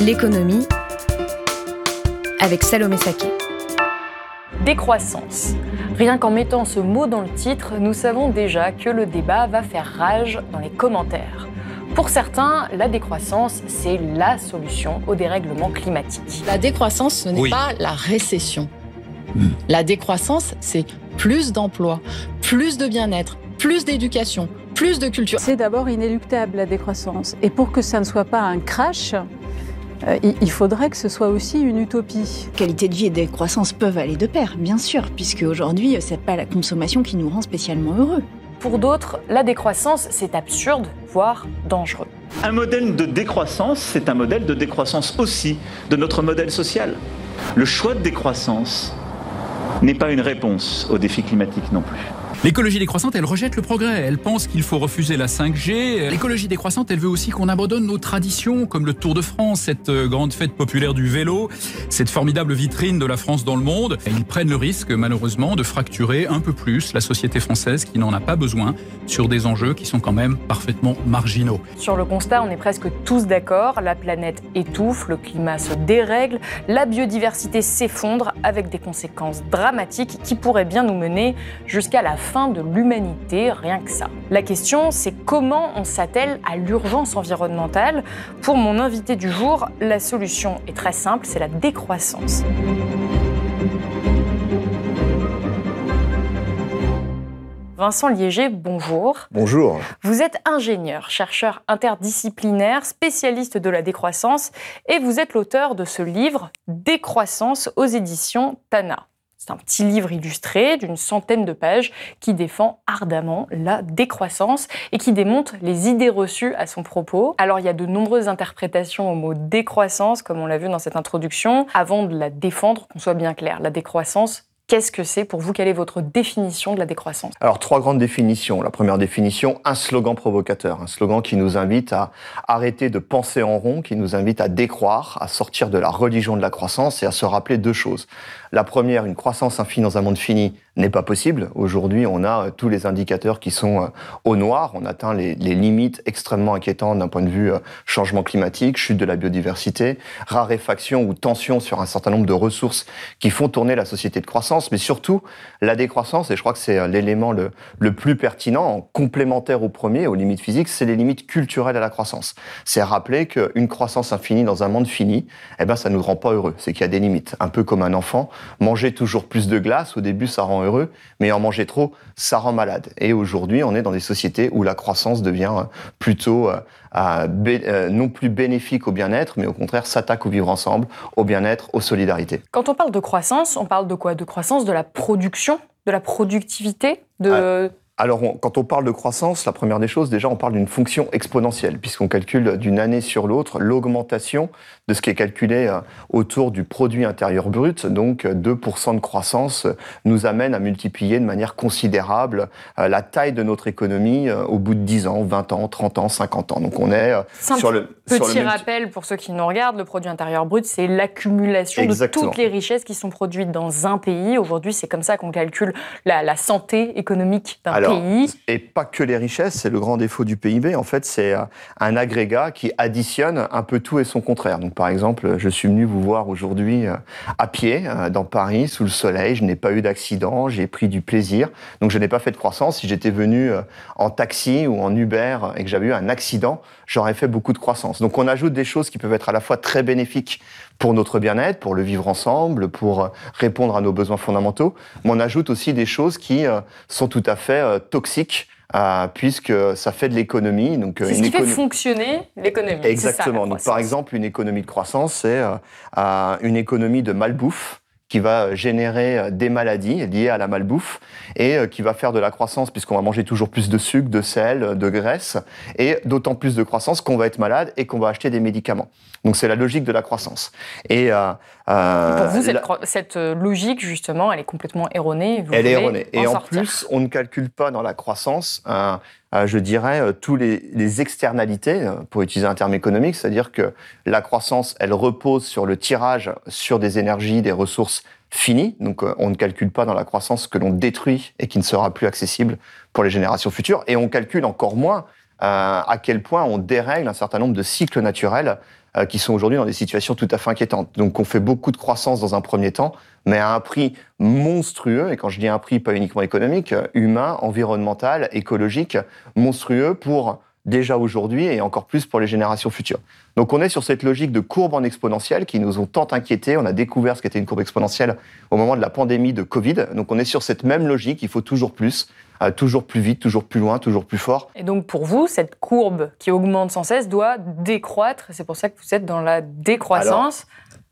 L'économie avec Salomé Saké. Décroissance. Rien qu'en mettant ce mot dans le titre, nous savons déjà que le débat va faire rage dans les commentaires. Pour certains, la décroissance, c'est la solution au dérèglement climatique. La décroissance, ce n'est pas la récession. Hmm. La décroissance, c'est plus d'emplois, plus de bien-être, plus d'éducation, plus de culture. C'est d'abord inéluctable la décroissance. Et pour que ça ne soit pas un crash, il faudrait que ce soit aussi une utopie. Qualité de vie et décroissance peuvent aller de pair, bien sûr, puisque aujourd'hui, c'est pas la consommation qui nous rend spécialement heureux. Pour d'autres, la décroissance, c'est absurde, voire dangereux. Un modèle de décroissance, c'est un modèle de décroissance aussi de notre modèle social. Le choix de décroissance n'est pas une réponse aux défis climatiques non plus. L'écologie décroissante, elle rejette le progrès. Elle pense qu'il faut refuser la 5G. L'écologie décroissante, elle veut aussi qu'on abandonne nos traditions, comme le Tour de France, cette euh, grande fête populaire du vélo, cette formidable vitrine de la France dans le monde. ils prennent le risque, malheureusement, de fracturer un peu plus la société française qui n'en a pas besoin sur des enjeux qui sont quand même parfaitement marginaux. Sur le constat, on est presque tous d'accord. La planète étouffe, le climat se dérègle, la biodiversité s'effondre avec des conséquences dramatiques qui pourraient bien nous mener jusqu'à la fin de l'humanité, rien que ça. La question, c'est comment on s'attelle à l'urgence environnementale Pour mon invité du jour, la solution est très simple, c'est la décroissance. Vincent Liéger, bonjour. Bonjour. Vous êtes ingénieur, chercheur interdisciplinaire, spécialiste de la décroissance et vous êtes l'auteur de ce livre Décroissance aux éditions Tana. C'est un petit livre illustré d'une centaine de pages qui défend ardemment la décroissance et qui démonte les idées reçues à son propos. Alors il y a de nombreuses interprétations au mot décroissance, comme on l'a vu dans cette introduction. Avant de la défendre, qu'on soit bien clair, la décroissance, Qu'est-ce que c'est pour vous? Quelle est votre définition de la décroissance? Alors, trois grandes définitions. La première définition, un slogan provocateur. Un slogan qui nous invite à arrêter de penser en rond, qui nous invite à décroire, à sortir de la religion de la croissance et à se rappeler deux choses. La première, une croissance infinie dans un monde fini n'est pas possible. Aujourd'hui, on a euh, tous les indicateurs qui sont euh, au noir. On atteint les, limites extrêmement inquiétantes d'un point de vue euh, changement climatique, chute de la biodiversité, raréfaction ou tension sur un certain nombre de ressources qui font tourner la société de croissance, mais surtout la décroissance, et je crois que c'est l'élément le, le, plus pertinent, complémentaire au premier, aux limites physiques, c'est les limites culturelles à la croissance. C'est rappeler qu'une croissance infinie dans un monde fini, eh ben, ça nous rend pas heureux. C'est qu'il y a des limites. Un peu comme un enfant, manger toujours plus de glace, au début, ça rend heureux, mais en manger trop, ça rend malade. Et aujourd'hui, on est dans des sociétés où la croissance devient euh, plutôt euh, euh, non plus bénéfique au bien-être, mais au contraire s'attaque au vivre ensemble, au bien-être, aux solidarités. Quand on parle de croissance, on parle de quoi? De croissance de la production, de la productivité, de... Ah, alors, quand on parle de croissance, la première des choses, déjà, on parle d'une fonction exponentielle, puisqu'on calcule d'une année sur l'autre l'augmentation de ce qui est calculé euh, autour du produit intérieur brut. Donc, 2% de croissance nous amène à multiplier de manière considérable euh, la taille de notre économie euh, au bout de 10 ans, 20 ans, 30 ans, 50 ans. Donc, on est sur le... Petit rappel pour ceux qui nous regardent, le produit intérieur brut, c'est l'accumulation de toutes les richesses qui sont produites dans un pays. Aujourd'hui, c'est comme ça qu'on calcule la, la santé économique d'un et pas que les richesses, c'est le grand défaut du PIB. En fait, c'est euh, un agrégat qui additionne un peu tout et son contraire. Donc, par exemple, je suis venu vous voir aujourd'hui euh, à pied euh, dans Paris, sous le soleil. Je n'ai pas eu d'accident, j'ai pris du plaisir. Donc, je n'ai pas fait de croissance. Si j'étais venu en taxi ou en Uber et que j'avais eu un accident, j'aurais fait beaucoup de croissance. Donc, on ajoute des choses qui peuvent être à la fois très bénéfiques pour notre bien-être, pour le vivre ensemble, pour répondre à nos besoins fondamentaux, mais on ajoute aussi des choses qui sont tout à fait toxiques euh, puisque ça fait de l'économie. Donc, c'est ce qui fait fonctionner l'économie. Exactement. donc, par exemple, une économie de croissance, c'est euh, une économie de malbouffe qui va générer des maladies liées à la malbouffe et qui va faire de la croissance puisqu'on va manger toujours plus de sucre, de sel, de graisse et d'autant plus de croissance qu'on va être malade et qu'on va acheter des médicaments. Donc c'est la logique de la croissance. Et, euh, pour vous, cette, logique justement, elle est complètement erronée. elle est erronée. et en plus, on ne calcule pas dans la croissance. Je dirais, tous les, externalités, pour utiliser un terme économique, c'est-à-dire que la croissance, elle repose sur le tirage sur des énergies, des ressources fini. Donc, euh, on ne calcule pas dans la croissance que l'on détruit et qui ne sera plus accessible pour les générations futures. Et on calcule encore moins euh, à quel point on dérègle un certain nombre de cycles naturels euh, qui sont aujourd'hui dans des situations tout à fait inquiétantes. Donc, on fait beaucoup de croissance dans un premier temps, mais à un prix monstrueux. Et quand je dis un prix, pas uniquement économique, humain, environnemental, écologique, monstrueux pour déjà aujourd'hui et encore plus pour les générations futures. Donc on est sur cette logique de courbe en exponentielle qui nous ont tant inquiétés. On a découvert ce qu'était une courbe exponentielle au moment de la pandémie de Covid. Donc on est sur cette même logique, il faut toujours plus, euh, toujours plus vite, toujours plus loin, toujours plus fort. Et donc pour vous, cette courbe qui augmente sans cesse doit décroître. C'est pour ça que vous êtes dans la décroissance.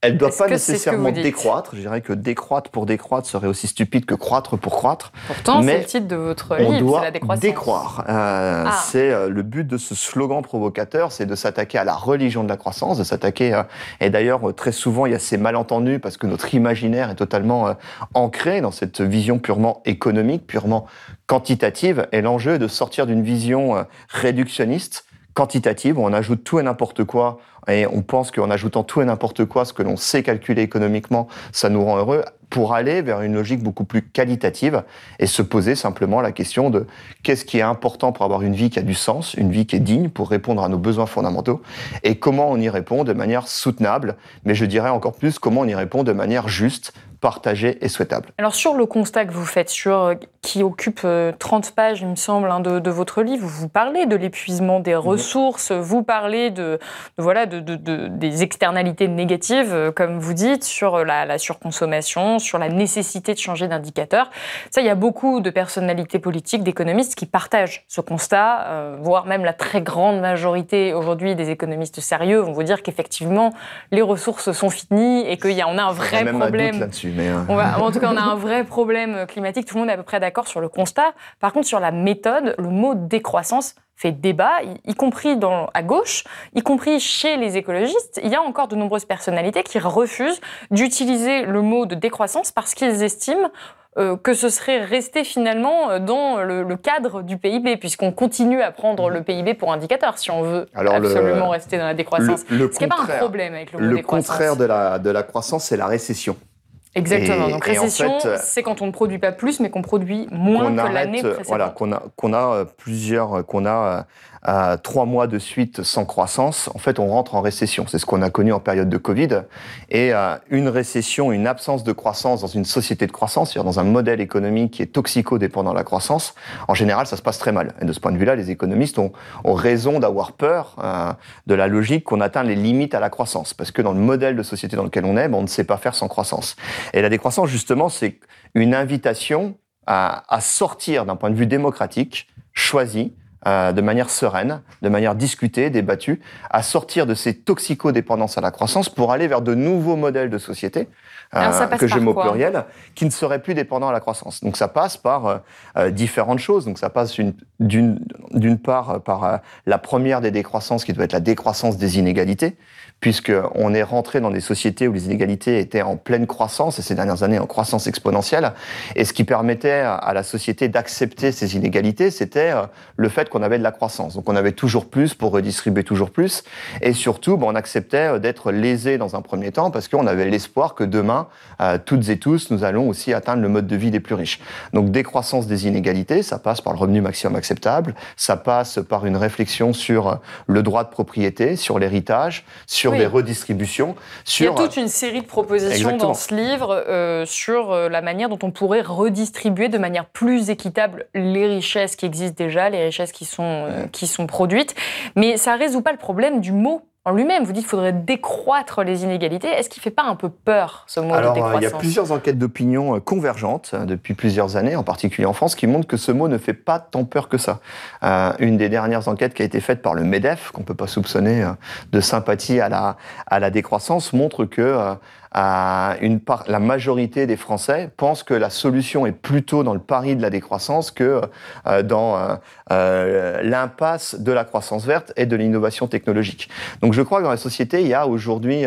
Elle ne doit pas nécessairement décroître. Je dirais que décroître pour décroître serait aussi stupide que croître pour croître. Pourtant, c'est le titre de votre livre, on doit la décroissance. décroître. Euh, ah. C'est euh, le but de ce slogan provocateur, c'est de s'attaquer à la religion de la croissance, de s'attaquer. Euh, et d'ailleurs, très souvent, il y a ces malentendus parce que notre imaginaire est totalement ancré dans cette vision purement économique, purement quantitative. Et l'enjeu est de sortir d'une vision réductionniste quantitative, on ajoute tout et n'importe quoi, et on pense qu'en ajoutant tout et n'importe quoi, ce que l'on sait calculer économiquement, ça nous rend heureux, pour aller vers une logique beaucoup plus qualitative et se poser simplement la question de qu'est-ce qui est important pour avoir une vie qui a du sens, une vie qui est digne pour répondre à nos besoins fondamentaux, et comment on y répond de manière soutenable, mais je dirais encore plus comment on y répond de manière juste, partagé et souhaitable. Alors sur le constat que vous faites, sur, euh, qui occupe 30 euh, pages, il me semble, hein, de, votre livre, vous parlez de l'épuisement des mhm. ressources, vous parlez de, voilà, de, des externalités négatives, euh, comme vous dites, sur la, surconsommation, sur la nécessité de changer d'indicateur. Ça, il y a beaucoup de personnalités politiques, d'économistes qui partagent ce constat, voire même la très grande majorité aujourd'hui des économistes sérieux vont vous dire qu'effectivement, les ressources sont finies et qu'il y a, on a un vrai problème. Euh, en tout cas, on a un vrai problème climatique. Tout le monde est à peu près d'accord sur le constat. Par contre, sur la méthode, le mot décroissance fait débat, y, compris dans, à gauche, y compris chez les écologistes. Il y a encore de nombreuses personnalités qui refusent d'utiliser le mot de décroissance parce qu'ils estiment euh, que ce serait resté finalement dans le, cadre du PIB, puisqu'on continue à prendre le PIB pour indicateur si on veut absolument rester dans la décroissance. Le, Ce qui n'est pas un problème avec le mot décroissance. Le contraire de la, de la croissance, c'est la récession. Exactement. Donc récession, c'est quand on ne produit pas plus, mais qu'on produit moins que l'année précédente. Voilà, qu'on a, qu'on a euh, plusieurs, qu'on a à trois mois de suite sans croissance, en fait, on rentre en récession. C'est ce qu'on a connu en période de Covid. Et euh, une récession, une absence de croissance dans une société de croissance, c'est-à-dire dans un modèle économique qui est toxico-dépendant de la croissance, en général, ça se passe très mal. Et de ce point de vue-là, les économistes ont, ont raison d'avoir peur euh, de la logique qu'on atteint les limites à la croissance. Parce que dans le modèle de société dans lequel on est, ben, on ne sait pas faire sans croissance. Et la décroissance, justement, c'est une invitation à, à sortir d'un point de vue démocratique, choisi, euh, de manière sereine, de manière discutée, débattue, à sortir de ces toxicodépendances à la croissance pour aller vers de nouveaux modèles de société, euh, que je mets au pluriel, qui ne seraient plus dépendants à la croissance. Donc ça passe par euh, différentes choses. Donc ça passe d'une part par la première des décroissances qui doit être la décroissance des inégalités puisqu'on est rentré dans des sociétés où les inégalités étaient en pleine croissance, et ces dernières années en croissance exponentielle. Et ce qui permettait à la société d'accepter ces inégalités, c'était euh, le fait qu'on avait de la croissance. Donc on avait toujours plus pour redistribuer toujours plus. Et surtout, on acceptait euh, d'être lésé dans un premier temps, parce qu'on avait l'espoir que demain, euh, toutes et tous, nous allons aussi atteindre le mode de vie des plus riches. Donc décroissance des inégalités, ça passe par le revenu maximum acceptable, ça passe par une réflexion sur le droit de propriété, sur l'héritage, des redistributions. Sur... Il y a toute une série de propositions dans ce livre euh, sur euh, la manière dont on pourrait redistribuer de manière plus équitable les richesses qui existent déjà, les richesses qui sont, euh, qui sont produites. Mais ça ne résout pas le problème du mot en lui-même. Vous dites qu'il faudrait décroître les inégalités. Est-ce qu'il ne fait pas un peu peur, ce mot Alors, de décroissance Il y a plusieurs enquêtes d'opinion euh, convergentes euh, depuis plusieurs années, en particulier en France, qui montrent que ce mot ne fait pas tant peur que ça. Euh, une des dernières enquêtes qui a été faite par le MEDEF, qu'on ne peut pas soupçonner de sympathie à la, à la décroissance, montre que une part, la majorité des Français pensent que la solution est plutôt dans le pari de la décroissance que dans l'impasse de la croissance verte et de l'innovation technologique. Donc je crois que dans la société, il y a aujourd'hui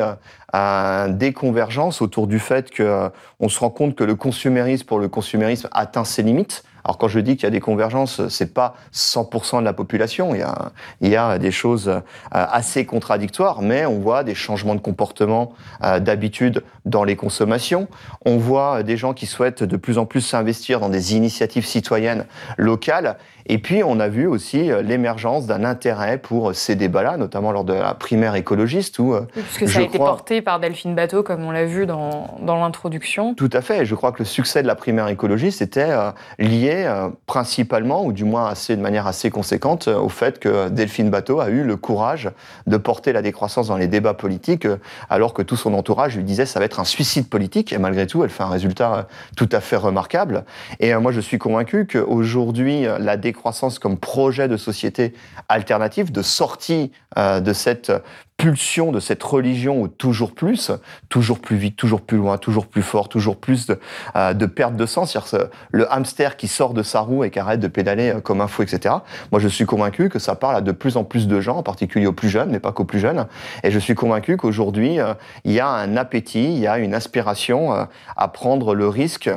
des convergences autour du fait qu'on se rend compte que le consumérisme pour le consumérisme atteint ses limites. Alors quand je dis qu'il y a des convergences, c'est pas 100% de la population. Il y a, il y a des choses euh, assez contradictoires, mais on voit des changements de comportement, euh, d'habitude dans les consommations. On voit des gens qui souhaitent de plus en plus s'investir dans des initiatives citoyennes locales. Et puis, on a vu aussi euh, l'émergence d'un intérêt pour ces débats-là, notamment lors de la primaire écologiste. Où, puisque ça a été porté par Delphine Bateau, comme on l'a vu dans, dans l'introduction. Tout à fait. Je crois que le succès de la primaire écologiste était lié euh, principalement, ou du moins assez, de manière assez conséquente, euh, au fait que Delphine Bateau a eu le courage de porter la décroissance dans les débats politiques, euh, alors que tout son entourage lui disait ça va être un suicide politique, et malgré tout, elle fait un résultat tout à fait remarquable. Et moi, je suis convaincu qu'aujourd'hui, la décroissance comme projet de société alternative, de sortie de cette pulsion de cette religion ou toujours plus, toujours plus vite, toujours plus loin, toujours plus fort, toujours plus de, euh, de perte de sens, c'est-à-dire le hamster qui sort de sa roue et qui arrête de pédaler euh, comme un fou, etc. Moi, je suis convaincu que ça parle à de plus en plus de gens, en particulier aux plus jeunes, mais pas qu'aux plus jeunes. Et je suis convaincu qu'aujourd'hui, euh, il y a un appétit, il y a une aspiration à prendre le risque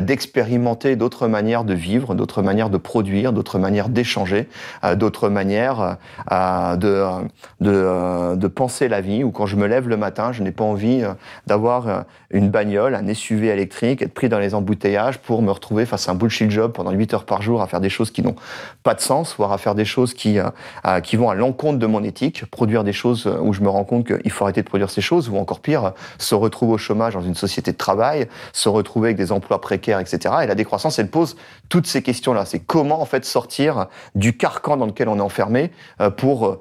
d'expérimenter d'autres manières de vivre, d'autres manières de produire, d'autres manières d'échanger, d'autres manières de, de, de penser la vie, ou quand je me lève le matin, je n'ai pas envie euh, d'avoir euh, une bagnole, un SUV électrique, être pris dans les embouteillages pour me retrouver face à un bullshit job pendant 8 heures par jour à faire des choses qui n'ont pas de sens, voire à faire des choses qui, euh, qui vont à l'encontre de mon éthique, produire des choses où je me rends compte qu'il faut arrêter de produire ces choses, ou encore pire, se retrouver au chômage dans une société de travail, se retrouver avec des emplois précaires, Et la décroissance, elle pose toutes ces questions-là. C'est comment en fait sortir du carcan dans lequel on est enfermé pour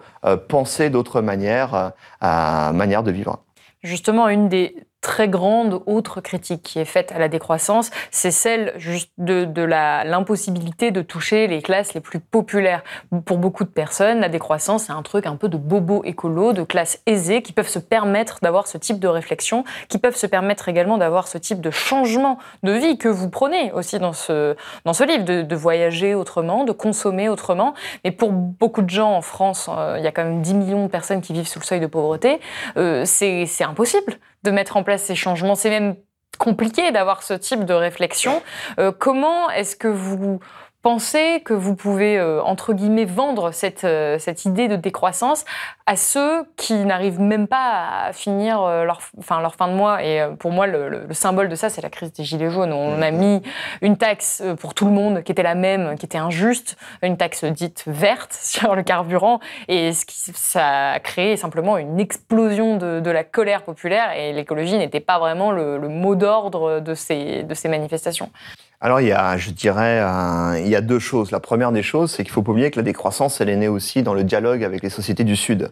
penser d'autres manières manière de vivre. Justement, une des très grande autre critique qui est faite à la décroissance, c'est celle juste de, de l'impossibilité de toucher les classes les plus populaires. Pour beaucoup de personnes, la décroissance, c'est un truc un peu de bobo écolo, de classes aisées qui peuvent se permettre d'avoir ce type de réflexion, qui peuvent se permettre également d'avoir ce type de changement de vie que vous prenez aussi dans ce, dans ce livre, de, voyager autrement, de consommer autrement. Mais pour beaucoup de gens en France, euh, il y a quand même 10 millions de personnes qui vivent sous le seuil de pauvreté, euh, c'est impossible de mettre en place ces changements. C'est même compliqué d'avoir ce type de réflexion. Euh, comment est-ce que vous pensez que vous pouvez, euh, entre guillemets, vendre cette, euh, cette idée de décroissance à ceux qui n'arrivent même pas à finir euh, leur, fin de mois? Et pour moi, le, symbole de ça, c'est la crise des Gilets jaunes. On a mis une taxe pour tout le monde qui était la même, qui était injuste, une taxe dite verte sur le carburant, et ce qui, ça a créé simplement une explosion de, de la colère populaire, et l'écologie n'était pas vraiment le, le mot d'ordre de ces, de ces manifestations. Alors il y a, je dirais, il y a deux choses. La première des choses, c'est qu'il faut pas oublier que la décroissance, elle est née aussi dans le dialogue avec les sociétés du Sud.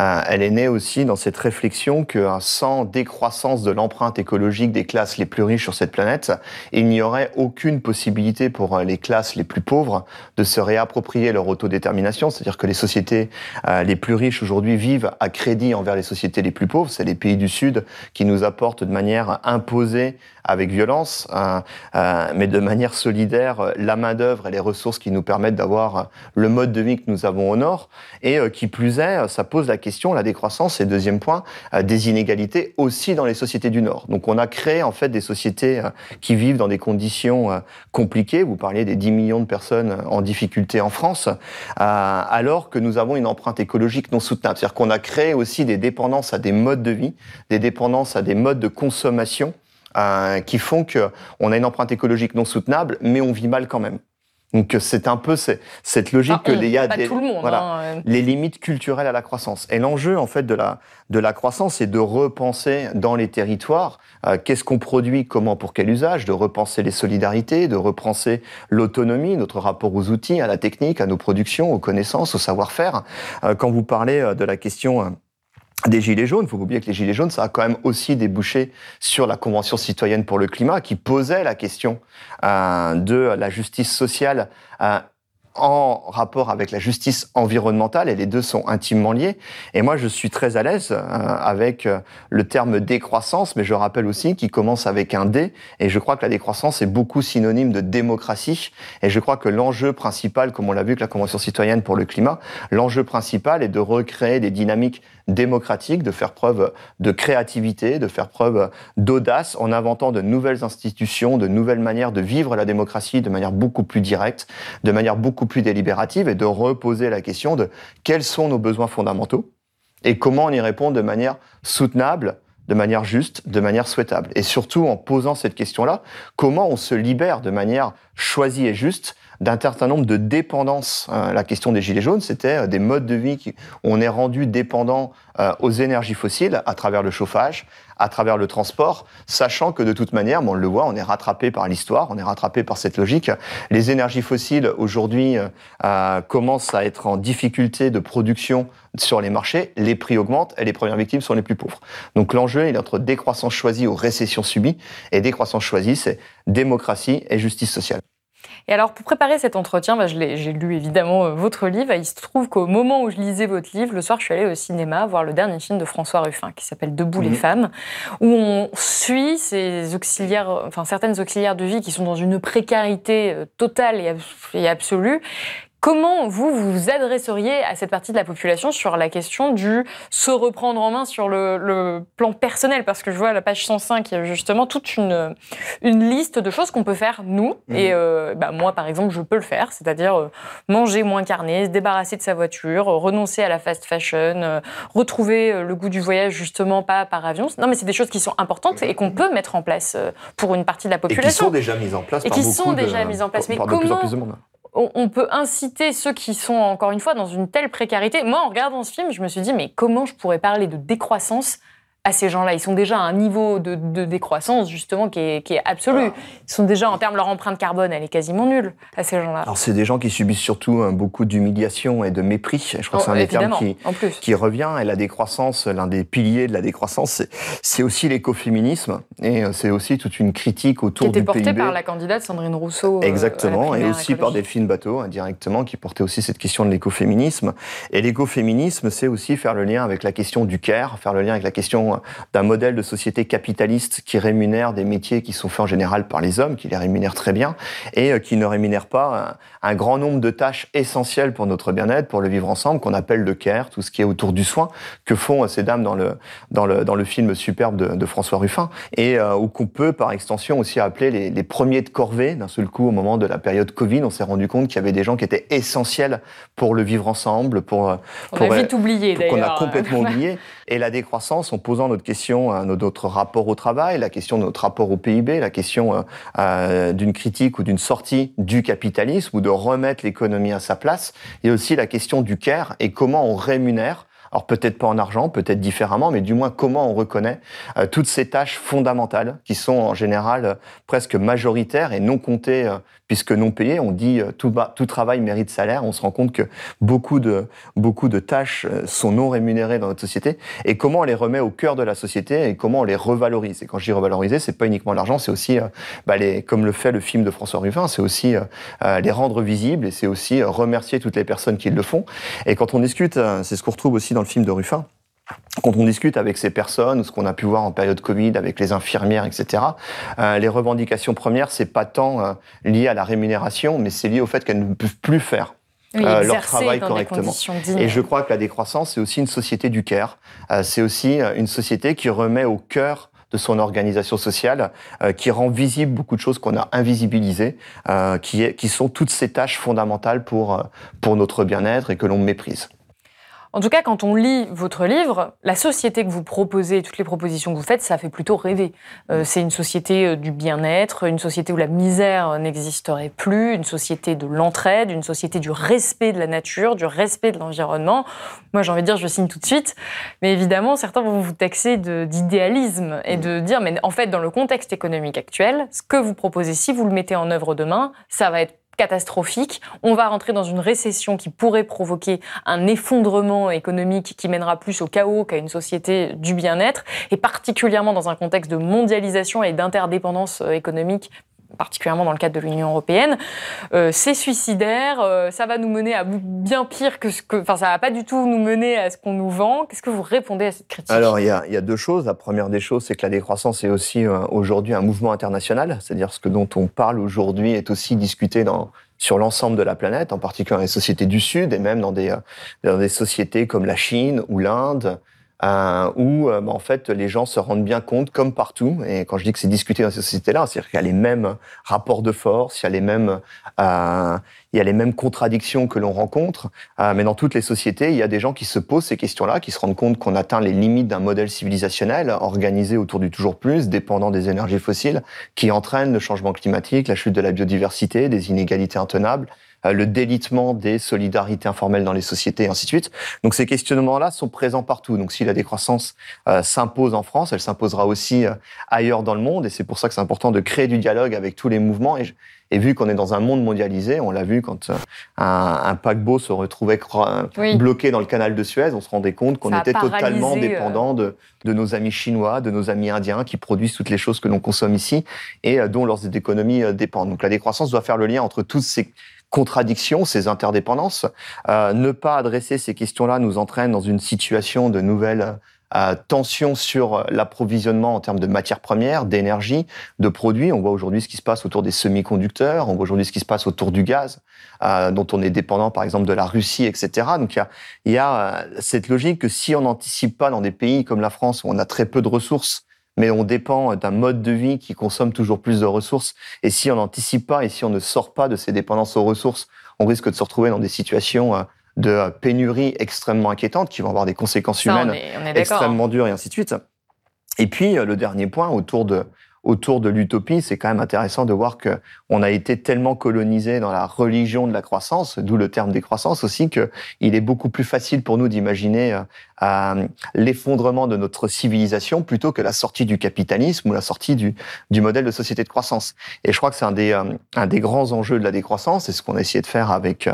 Euh, elle est née aussi dans cette réflexion que sans décroissance de l'empreinte écologique des classes les plus riches sur cette planète, il n'y aurait aucune possibilité pour euh, les classes les plus pauvres de se réapproprier leur autodétermination. C'est-à-dire que les sociétés euh, les plus riches aujourd'hui vivent à crédit envers les sociétés les plus pauvres. C'est les pays du Sud qui nous apportent de manière imposée avec violence, euh, euh, mais de manière solidaire, euh, la main-d'œuvre et les ressources qui nous permettent d'avoir le mode de vie que nous avons au Nord. Et qui plus est, ça pose la question, la décroissance, et deuxième point, des inégalités aussi dans les sociétés du Nord. Donc on a créé en fait des sociétés qui vivent dans des conditions compliquées. Vous parliez des 10 millions de personnes en difficulté en France, alors que nous avons une empreinte écologique non soutenable. C'est-à-dire qu'on a créé aussi des dépendances à des modes de vie, des dépendances à des modes de consommation euh, qui font qu'on a une empreinte écologique non soutenable, mais on vit mal quand même. Donc c'est un peu cette logique ah, que il y a des, voilà, hein, les limites culturelles à la croissance. Et l'enjeu en fait de la de la croissance, c'est de repenser dans les territoires euh, qu'est-ce qu'on produit, comment, pour quel usage, de repenser les solidarités, de repenser l'autonomie, notre rapport aux outils, à la technique, à nos productions, aux connaissances, au savoir-faire. Euh, quand vous parlez de la question des Gilets jaunes. Il faut oublier que les Gilets jaunes, ça a quand même aussi débouché sur la Convention citoyenne pour le climat qui posait la question euh, de la justice sociale euh, en rapport avec la justice environnementale et les deux sont intimement liés. Et moi, je suis très à l'aise euh, avec euh, le terme décroissance, mais je rappelle aussi qu'il commence avec un D et je crois que la décroissance est beaucoup synonyme de démocratie et je crois que l'enjeu principal, comme on l'a vu avec la Convention citoyenne pour le climat, l'enjeu principal est de recréer des dynamiques démocratiques, de faire preuve de créativité, de faire preuve d'audace en inventant de nouvelles institutions, de nouvelles manières de vivre la démocratie de manière beaucoup plus directe, de manière beaucoup plus délibérative et de reposer la question de quels sont nos besoins fondamentaux et comment on y répond de manière soutenable, de manière juste, de manière souhaitable. Et surtout, en posant cette question-là, comment on se libère de manière choisie et juste d'un certain nombre de dépendances. Euh, la question des gilets jaunes, c'était euh, des modes de vie qui, on est rendu dépendant euh, aux énergies fossiles à travers le chauffage, à travers le transport, sachant que de toute manière, on le voit, on est rattrapé par l'histoire, on est rattrapé par cette logique. Les énergies fossiles aujourd'hui euh, commencent à être en difficulté de production sur les marchés, les prix augmentent et les premières victimes sont les plus pauvres. Donc l'enjeu est entre décroissance choisie ou récession subie, et décroissance choisie, c'est démocratie et justice sociale. Et alors, pour préparer cet entretien, bah, j'ai lu évidemment euh, votre livre. il se trouve qu'au moment où je lisais votre livre, le soir, je suis allée au cinéma voir le dernier film de François Ruffin qui s'appelle Debout les mhm. femmes, où on suit ces auxiliaires, enfin certaines auxiliaires de vie qui sont dans une précarité euh, totale et absolue, Comment vous vous adresseriez à cette partie de la population sur la question du se reprendre en main sur le, plan personnel? Parce que je vois à la page 105, il y a justement toute une, une liste de choses qu'on peut faire nous. Mhm. Et euh, bah, moi, par exemple, je peux le faire, c'est-à-dire euh, manger moins carné, se débarrasser de sa voiture, renoncer à la fast fashion, euh, retrouver le goût du voyage justement pas par avion. Non, mais c'est des choses qui sont importantes et qu'on peut mettre en place pour une partie de la population. Et qui sont déjà mises en place. Et qui sont déjà mises en place. Mais comment, on peut inciter ceux qui sont, encore une fois, dans une telle précarité. Moi, en regardant ce film, je me suis dit, mais comment je pourrais parler de décroissance à ces gens-là. Ils sont déjà à un niveau de, décroissance, justement, qui est, qui est absolu. Ils sont déjà, en termes de leur empreinte carbone, elle est quasiment nulle à ces gens-là. Alors, c'est des gens qui subissent surtout hein, beaucoup d'humiliation et de mépris. Je crois que c'est un des termes qui, qui, revient. Et la décroissance, l'un des piliers de la décroissance, c'est aussi l'écoféminisme. Et euh, c'est aussi toute une critique autour du PIB. Qui était portée par la candidate Sandrine Rousseau. Euh, Exactement. et aussi par Delphine Bateau, indirectement, qui portait aussi cette question de l'écoféminisme. Et l'écoféminisme, c'est aussi faire le lien avec la question du care, faire le lien avec la question d'un modèle de société capitaliste qui rémunère des métiers qui sont faits en général par les hommes, qui les rémunèrent très bien, et euh, qui ne rémunère pas un, grand nombre de tâches essentielles pour notre bien-être, pour le vivre ensemble, qu'on appelle le care, tout ce qui est autour du soin, que font euh, ces dames dans le, dans le, dans le film superbe de, François Ruffin, et euh, ou qu'on peut par extension aussi appeler les, les premiers de corvée. D'un seul coup, au moment de la période Covid, on s'est rendu compte qu'il y avait des gens qui étaient essentiels pour le vivre ensemble, pour... On a vite oublié d'ailleurs. Qu'on a complètement oublié. Et la décroissance, en notre question, notre rapport au travail, la question de notre rapport au PIB, la question euh, euh, d'une critique ou d'une sortie du capitalisme ou de remettre l'économie à sa place, et aussi la question du care et comment on rémunère alors peut-être pas en argent, peut-être différemment, mais du moins comment on reconnaît euh, toutes ces tâches fondamentales qui sont en général presque majoritaires et non comptées puisque non payé, on dit euh, tout, travail mérite salaire. On se rend compte que beaucoup de, beaucoup de tâches euh, sont non rémunérées dans notre société. Et comment on les remet au cœur de la société et comment on les revalorise. Et quand je dis revaloriser, c'est pas uniquement l'argent, c'est aussi, euh, bah, comme le fait le film de François Ruffin, c'est aussi les rendre visibles et c'est aussi remercier toutes les personnes qui le font. Et quand on discute, c'est ce qu'on retrouve aussi dans le film de Ruffin, quand on discute avec ces personnes, ce qu'on a pu voir en période Covid avec les infirmières, etc., euh, les revendications premières, c'est pas tant euh, lié à la rémunération, mais c'est lié au fait qu'elles ne peuvent plus faire euh, leur travail correctement. Et je crois que la décroissance, c'est aussi une société du care. c'est aussi une société qui remet au cœur de son organisation sociale, qui rend visible beaucoup de choses qu'on a invisibilisées, qui, est, qui sont toutes ces tâches fondamentales pour, pour notre bien-être et que l'on méprise. En tout cas, quand on lit votre livre, la société que vous proposez, toutes les propositions que vous faites, ça fait plutôt rêver. Euh, c'est une société euh, du bien-être, une société où la misère n'existerait plus, une société de l'entraide, une société du respect de la nature, du respect de l'environnement. Moi, j'ai envie de dire, je signe tout de suite. Mais évidemment, certains vont vous taxer d'idéalisme et de dire, mais en fait, dans le contexte économique actuel, ce que vous proposez, si vous le mettez en œuvre demain, ça va être catastrophique. On va rentrer dans une récession qui pourrait provoquer un effondrement économique qui mènera plus au chaos qu'à une société du bien-être, et particulièrement dans un contexte de mondialisation et d'interdépendance euh, économique particulièrement dans le cadre de l'Union européenne, c'est suicidaire, ça va nous mener à bien pire que ce que... Enfin, ça va pas du tout nous mener à ce qu'on nous vend. Qu'est-ce que vous répondez à cette critique? Alors, il y, a, deux choses. La première des choses, c'est que la décroissance est aussi aujourd'hui un mouvement international, c'est-à-dire ce dont on parle aujourd'hui est aussi discuté sur l'ensemble de la planète, en particulier dans les sociétés du Sud et même dans des sociétés comme la Chine ou l'Inde, euh, où euh, bah, en fait les gens se rendent bien compte, comme partout, et quand je dis que c'est discuté dans ces sociétés-là, c'est-à-dire qu'il y a les mêmes rapports de force, il y a les mêmes, euh, il y a les mêmes contradictions que l'on rencontre, euh, mais dans toutes les sociétés, il y a des gens qui se posent ces questions-là, qui se rendent compte qu'on atteint les limites d'un modèle civilisationnel organisé autour du toujours plus, dépendant des énergies fossiles, qui entraîne le changement climatique, la chute de la biodiversité, des inégalités intenables, le délitement des solidarités informelles dans les sociétés, et ainsi de suite. Donc ces questionnements-là sont présents partout. Donc si la décroissance euh, s'impose en France, elle s'imposera aussi euh, ailleurs dans le monde, et c'est pour ça que c'est important de créer du dialogue avec tous les mouvements. Et, et vu qu'on est dans un monde mondialisé, on l'a vu quand un, un, paquebot se retrouvait bloqué dans le canal de Suez, on se rendait compte qu'on était totalement dépendant de, de, nos amis chinois, de nos amis indiens qui produisent toutes les choses que l'on consomme ici et dont leurs économies dépendent. Donc la décroissance doit faire le lien entre tous ces contradictions, ces interdépendances. Euh, ne pas adresser ces questions-là nous entraîne dans une situation de nouvelle euh, tension sur l'approvisionnement en termes de matières premières, d'énergie, de produits. On voit aujourd'hui ce qui se passe autour des semi-conducteurs, on voit aujourd'hui ce qui se passe autour du gaz, euh, dont on est dépendant par exemple de la Russie, etc. Donc il y a, y a euh, cette logique que si on n'anticipe pas dans des pays comme la France où on a très peu de ressources, mais on dépend d'un mode de vie qui consomme toujours plus de ressources. Et si on n'anticipe pas et si on ne sort pas de ces dépendances aux ressources, on risque de se retrouver dans des situations euh, de pénurie extrêmement inquiétantes qui vont avoir des conséquences humaines extrêmement dures et ainsi de suite. Et puis, euh, le dernier point autour de, autour de l'utopie, c'est quand même intéressant de voir que on a été tellement colonisé dans la religion de la croissance, d'où le terme décroissance aussi, que il est beaucoup plus facile pour nous d'imaginer euh, euh, l'effondrement de notre civilisation plutôt que la sortie du capitalisme ou la sortie du, modèle de société de croissance. Et je crois que c'est un des, euh, grands enjeux de la décroissance, et ce qu'on a essayé de faire avec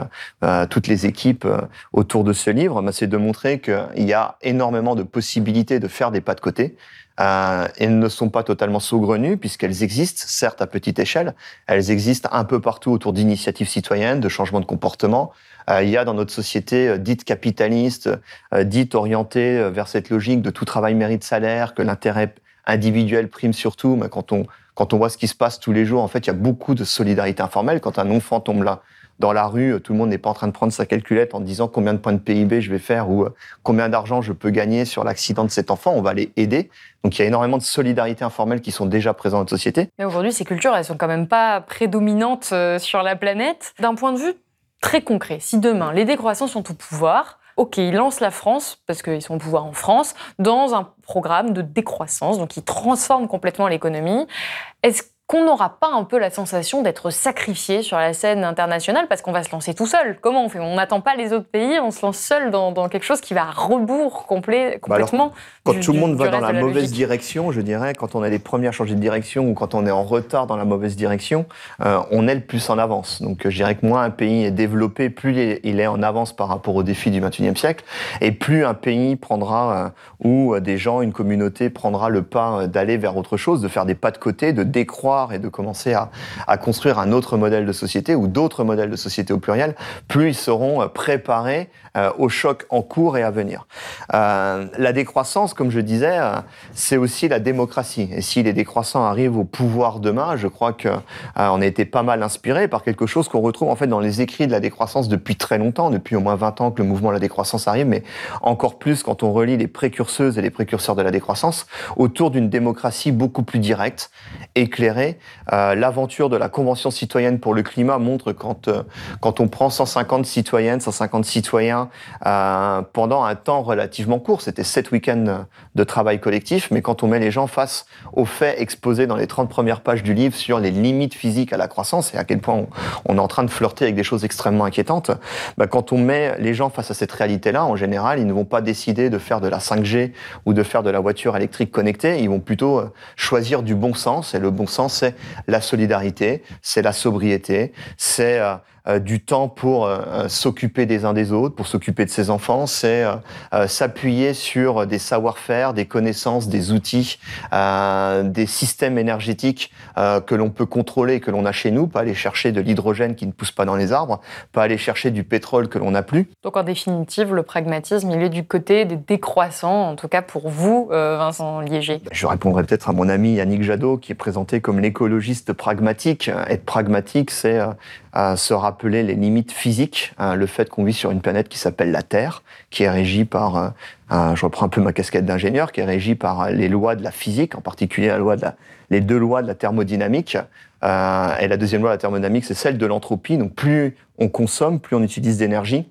toutes les équipes autour de ce livre, bah, c'est de montrer qu'il y a énormément de possibilités de faire des pas de côté. Euh, elles ne sont pas totalement saugrenues puisqu'elles existent, certes à petite échelle, elles existent un peu partout autour d'initiatives citoyennes, de changements de comportement. Euh, il y a dans notre société euh, dite capitaliste, euh, dite orientée euh, vers cette logique de tout travail mérite salaire, que l'intérêt individuel prime surtout. Mais quand on quand on voit ce qui se passe tous les jours, en fait, il y a beaucoup de solidarité informelle. Quand un enfant tombe là dans la rue, tout le monde n'est pas en train de prendre sa calculette en disant combien de points de PIB je vais faire ou euh, combien d'argent je peux gagner sur l'accident de cet enfant. On va les aider. Donc il y a énormément de solidarité informelle qui sont déjà présentes dans notre société. Mais aujourd'hui, ces cultures, elles sont quand même pas prédominantes euh, sur la planète. D'un point de vue très concret, si demain les décroissants sont au pouvoir, OK, ils lancent la France, parce qu'ils sont au pouvoir en France, dans un programme de décroissance, donc ils transforment complètement l'économie. Qu'on n'aura pas un peu la sensation d'être sacrifié sur la scène internationale parce qu'on va se lancer tout seul Comment on fait? On n'attend pas les autres pays, on se lance seul dans, quelque chose qui va à rebours complet, bah complètement. quand tout le monde va dans la, mauvaise direction, je dirais, quand on est les premiers à changer de direction ou quand on est en retard dans la mauvaise direction, euh, on est le plus en avance. Donc je dirais que moins un pays est développé, plus il est en avance par rapport aux défis du XXIe siècle, et plus un pays prendra, euh, ou des gens, une communauté prendra le pas euh, d'aller vers autre chose, de faire des pas de côté, de décroître et de commencer à, construire un autre modèle de société ou d'autres modèles de société au pluriel, plus ils seront euh, préparés euh, au choc en cours et à venir. Euh, la décroissance, comme je disais, euh, c'est aussi la démocratie. Et si les décroissants arrivent au pouvoir demain, je crois que on a été pas mal inspiré par quelque chose qu'on retrouve en fait dans les écrits de la décroissance depuis très longtemps, depuis au moins 20 ans que le mouvement de la décroissance arrive, mais encore plus quand on relit les précurseuses et les précurseurs de la décroissance autour d'une démocratie beaucoup plus directe, éclairée. L'aventure de la Convention citoyenne pour le climat montre quand quand on prend 150 citoyennes, 150 citoyens euh, pendant un temps relativement court. C'était sept week-ends de travail collectif, mais quand on met les gens face aux faits exposés dans les 30 premières pages du livre sur les limites physiques à la croissance et à quel point on, est en train de flirter avec des choses extrêmement inquiétantes, bah, quand on met les gens face à cette réalité-là, en général, ils ne vont pas décider de faire de la 5G ou de faire de la voiture électrique connectée, ils vont plutôt euh, choisir du bon sens, et le bon sens, c'est la solidarité, c'est la sobriété, c'est... Euh, du temps pour s'occuper des uns des autres, pour s'occuper de ses enfants, c'est s'appuyer sur des savoir-faire, des connaissances, des outils, des systèmes énergétiques que l'on peut contrôler, que l'on a chez nous, pas aller chercher de l'hydrogène qui ne pousse pas dans les arbres, pas aller chercher du pétrole que l'on n'a plus. Donc en définitive, le pragmatisme, il est du côté des décroissants, en tout cas pour vous, Vincent Liéger. Je répondrai peut-être à mon ami Yannick Jadot, qui est présenté comme l'écologiste pragmatique. Être pragmatique, c'est euh, se rappeler les limites physiques, hein, le fait qu'on vit sur une planète qui s'appelle la Terre, qui est régie par, euh, je reprends un peu ma casquette d'ingénieur, qui est régie par les lois de la physique, en particulier la loi de les deux lois de la thermodynamique. Euh, et la deuxième loi de la thermodynamique, c'est celle de l'entropie. Donc plus on consomme, plus on utilise d'énergie,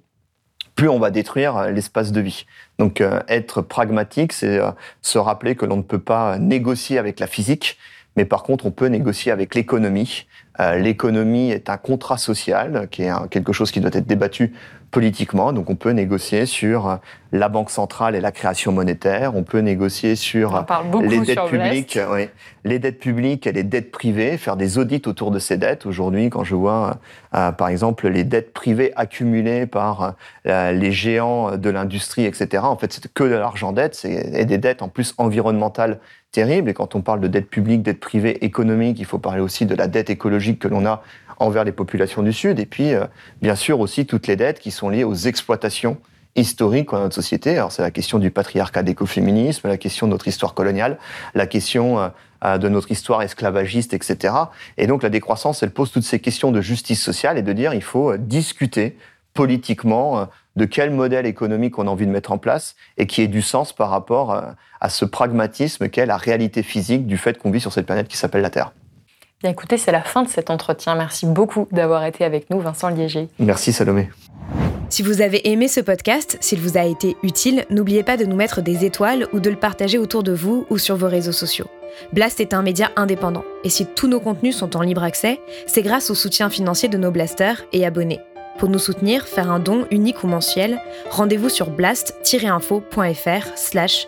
plus on va détruire l'espace de vie. Donc être pragmatique, c'est se rappeler que l'on ne peut pas négocier avec la physique, mais par contre, on peut négocier avec l'économie. Euh, l'économie est un contrat social, qui est quelque chose qui doit être débattu politiquement. Donc, on peut négocier sur euh, la banque centrale et la création monétaire. On peut négocier sur les dettes publiques, les dettes publiques et les dettes privées, faire des audits autour de ces dettes. Aujourd'hui, quand je vois, euh, par exemple, les dettes privées accumulées par les géants de l'industrie, etc. En fait, c'est que de l'argent dette et des dettes en plus environnementales terrible. Et quand on parle de dette publique, dette privée, économique, il faut parler aussi de la dette écologique que l'on a envers les populations du Sud. Et puis, euh, bien sûr, aussi toutes les dettes qui sont liées aux exploitations historiques dans notre société. Alors, c'est la question du patriarcat d'écoféminisme, la question de notre histoire coloniale, la question euh, euh, de notre histoire esclavagiste, etc. Et donc, la décroissance, elle pose toutes ces questions de justice sociale et de dire il faut discuter politiquement de quel modèle économique on a envie de mettre en place et qui ait du sens par rapport à ce pragmatisme qu'est la réalité physique du fait qu'on vit sur cette planète qui s'appelle la Terre. Bien écoutez, c'est la fin de cet entretien. Merci beaucoup d'avoir été avec nous, Vincent Liéger. Merci Salomé. Si vous avez aimé ce podcast, s'il vous a été utile, n'oubliez pas de nous mettre des étoiles ou de le partager autour de vous ou sur vos réseaux sociaux. Blast est un média indépendant, et si tous nos contenus sont en libre accès, c'est grâce au soutien financier de nos blasters et abonnés. Pour nous soutenir, faire un don unique ou mensuel, rendez-vous sur blast-info.fr slash